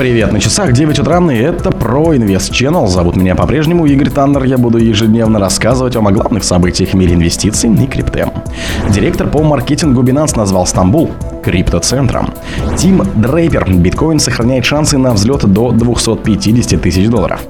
Привет, на часах 9 утра, и это про Инвест Channel. Зовут меня по-прежнему Игорь Таннер. Я буду ежедневно рассказывать вам о главных событиях в мире инвестиций и крипты. Директор по маркетингу Binance назвал Стамбул криптоцентром. Тим Дрейпер. Биткоин сохраняет шансы на взлет до 250 тысяч долларов.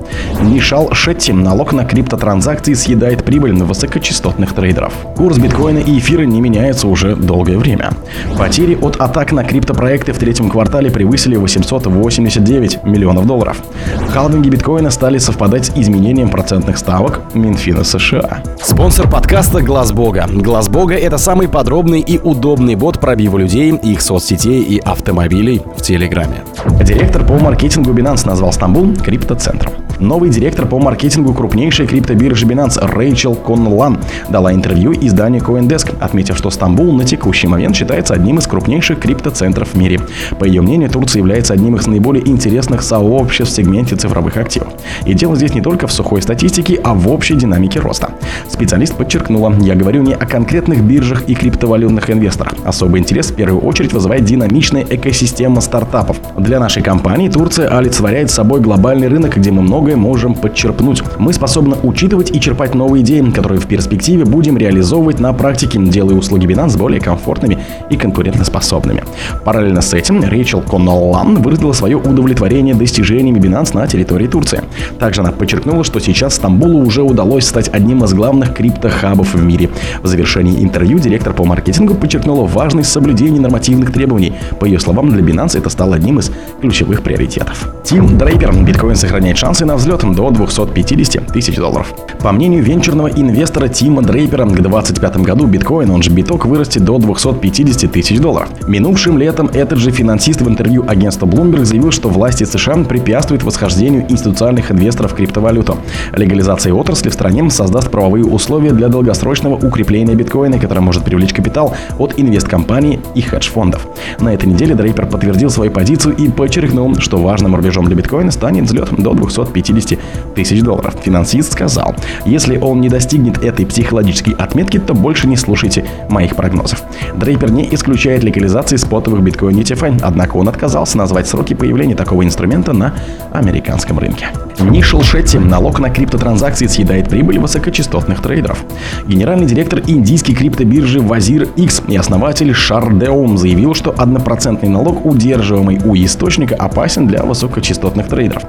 Нишал Шетти. Налог на криптотранзакции съедает прибыль на высокочастотных трейдеров. Курс биткоина и эфира не меняется уже долгое время. Потери от атак на криптопроекты в третьем квартале превысили 889 миллионов долларов. Халвинги биткоина стали совпадать с изменением процентных ставок Минфина США. Спонсор подкаста Глаз Бога. Глаз Бога это самый подробный и удобный бот пробива людей их соцсетей и автомобилей в Телеграме. Директор по маркетингу Binance назвал Стамбул криптоцентром. Новый директор по маркетингу крупнейшей криптобиржи Binance Рэйчел Конлан дала интервью изданию CoinDesk, отметив, что Стамбул на текущий момент считается одним из крупнейших криптоцентров в мире. По ее мнению, Турция является одним из наиболее интересных сообществ в сегменте цифровых активов. И дело здесь не только в сухой статистике, а в общей динамике роста. Специалист подчеркнула, я говорю не о конкретных биржах и криптовалютных инвесторах. Особый интерес в первую очередь вызывает динамичная экосистема стартапов. Для нашей компании Турция олицетворяет собой глобальный рынок, где мы много многое можем подчерпнуть. Мы способны учитывать и черпать новые идеи, которые в перспективе будем реализовывать на практике, делая услуги Binance более комфортными и конкурентоспособными. Параллельно с этим Рэйчел Конноллан выразила свое удовлетворение достижениями Binance на территории Турции. Также она подчеркнула, что сейчас Стамбулу уже удалось стать одним из главных криптохабов в мире. В завершении интервью директор по маркетингу подчеркнула важность соблюдения нормативных требований. По ее словам, для Binance это стало одним из ключевых приоритетов. Тим Дрейпер. Биткоин сохраняет шансы на взлет до 250 тысяч долларов. По мнению венчурного инвестора Тима Дрейпера, к 2025 году биткоин, он же биток, вырастет до 250 тысяч долларов. Минувшим летом этот же финансист в интервью агентства Bloomberg заявил, что власти США препятствуют восхождению институциональных инвесторов в криптовалюту. Легализация отрасли в стране создаст правовые условия для долгосрочного укрепления биткоина, которое может привлечь капитал от инвесткомпаний и хедж-фондов. На этой неделе Дрейпер подтвердил свою позицию и подчеркнул, что важным рубежом для биткоина станет взлет до 250 50 тысяч долларов. Финансист сказал, если он не достигнет этой психологической отметки, то больше не слушайте моих прогнозов. Дрейпер не исключает легализации спотовых биткоин ETF, однако он отказался назвать сроки появления такого инструмента на американском рынке. Нишел Шетти налог на криптотранзакции съедает прибыль высокочастотных трейдеров. Генеральный директор индийской криптобиржи Вазир X и основатель Шардеум заявил, что однопроцентный налог, удерживаемый у источника, опасен для высокочастотных трейдеров.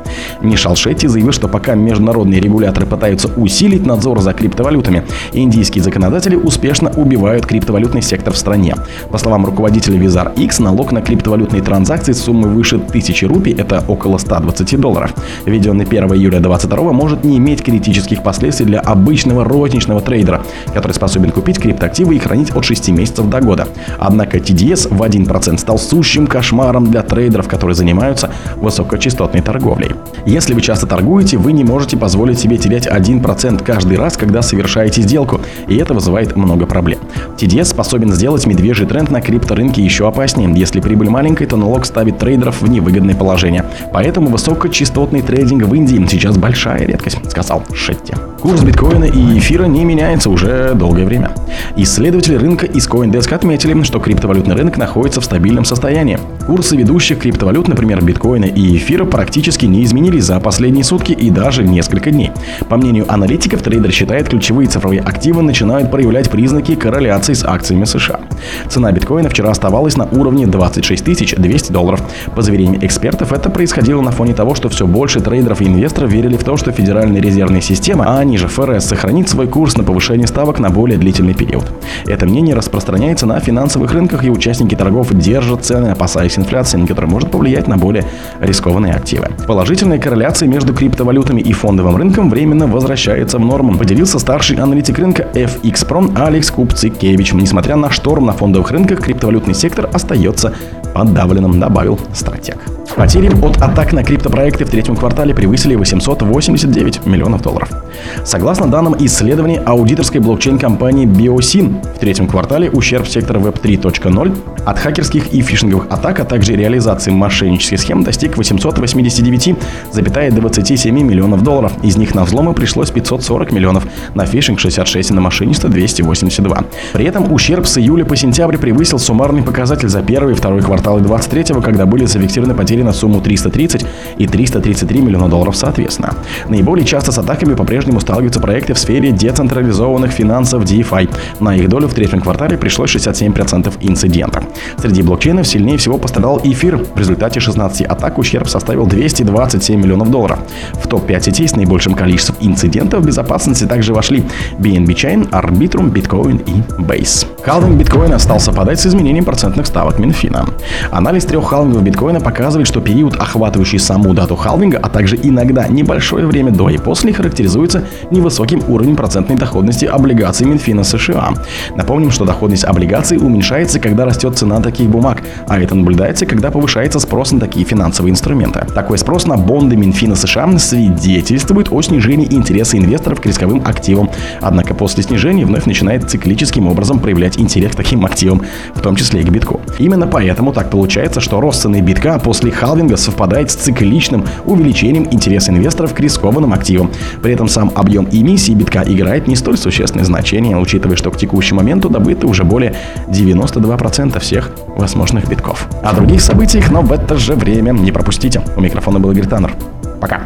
Нишал Шетти заявил, что пока международные регуляторы пытаются усилить надзор за криптовалютами, индийские законодатели успешно убивают криптовалютный сектор в стране. По словам руководителя Визар X, налог на криптовалютные транзакции с суммой выше 1000 рупий, это около 120 долларов, введенный 1 июля 2022 может не иметь критических последствий для обычного розничного трейдера, который способен купить криптоактивы и хранить от 6 месяцев до года. Однако TDS в 1% стал сущим кошмаром для трейдеров, которые занимаются высокочастотной торговлей. Если вы часто торгуете, вы не можете позволить себе терять 1% каждый раз, когда совершаете сделку, и это вызывает много проблем. TDS способен сделать медвежий тренд на крипторынке еще опаснее. Если прибыль маленькая, то налог ставит трейдеров в невыгодное положение. Поэтому высокочастотный трейдинг в Индии сейчас большая редкость, сказал Шетти. Курс биткоина и эфира не меняется уже долгое время. Исследователи рынка из CoinDesk отметили, что криптовалютный рынок находится в стабильном состоянии. Курсы ведущих криптовалют, например, биткоина и эфира, практически не изменились за последние сутки и даже несколько дней. По мнению аналитиков, трейдер считает, ключевые цифровые активы начинают проявлять признаки корреляции с акциями США. Цена биткоина вчера оставалась на уровне 26 200 долларов. По заверениям экспертов, это происходило на фоне того, что все больше трейдеров и инвесторов верили в то, что Федеральная резервная система, а ниже ФРС, сохранит свой курс на повышение ставок на более длительный период. Это мнение распространяется на финансовых рынках, и участники торгов держат цены, опасаясь инфляции, которая может повлиять на более рискованные активы. Положительная корреляция между криптовалютами и фондовым рынком временно возвращается в норму, поделился старший аналитик рынка FX Prom Алекс Купцикевич. Несмотря на шторм на фондовых рынках, криптовалютный сектор остается подавленным, добавил стратег. Потери от атак на криптопроекты в третьем квартале превысили 889 миллионов долларов. Согласно данным исследований аудиторской блокчейн-компании Biosin, в третьем квартале ущерб сектора Web 3.0 от хакерских и фишинговых атак, а также реализации мошеннических схем достиг 889,27 миллионов долларов. Из них на взломы пришлось 540 миллионов, на фишинг 66 и на мошенничество 282. При этом ущерб с июля по сентябрь превысил суммарный показатель за первый и второй кварталы 23 когда были зафиксированы потери на сумму 330 и 333 миллиона долларов соответственно. Наиболее часто с атаками по-прежнему сталкиваются проекты в сфере децентрализованных финансов DeFi. На их долю в третьем квартале пришлось 67% инцидентов. Среди блокчейнов сильнее всего пострадал эфир. В результате 16 атак ущерб составил 227 миллионов долларов. В топ-5 сетей с наибольшим количеством инцидентов безопасности также вошли BNB Chain, Arbitrum, Bitcoin и Base. Халвинг биткоина стал совпадать с изменением процентных ставок Минфина. Анализ трех халвингов биткоина показывает, что период, охватывающий саму дату халвинга, а также иногда небольшое время до и после, характеризуется невысоким уровнем процентной доходности облигаций Минфина США. Напомним, что доходность облигаций уменьшается, когда растет цена таких бумаг, а это наблюдается, когда повышается спрос на такие финансовые инструменты. Такой спрос на бонды Минфина США свидетельствует о снижении интереса инвесторов к рисковым активам, однако после снижения вновь начинает циклическим образом проявлять интерес к таким активам, в том числе и к битку. Именно поэтому так получается, что рост цены битка после халвинга совпадает с цикличным увеличением интереса инвесторов к рискованным активам. При этом сам объем эмиссии битка играет не столь существенное значение, учитывая, что к текущему моменту добыто уже более 92% всех возможных битков. О других событиях, но в это же время не пропустите. У микрофона был Игорь Таннер. Пока.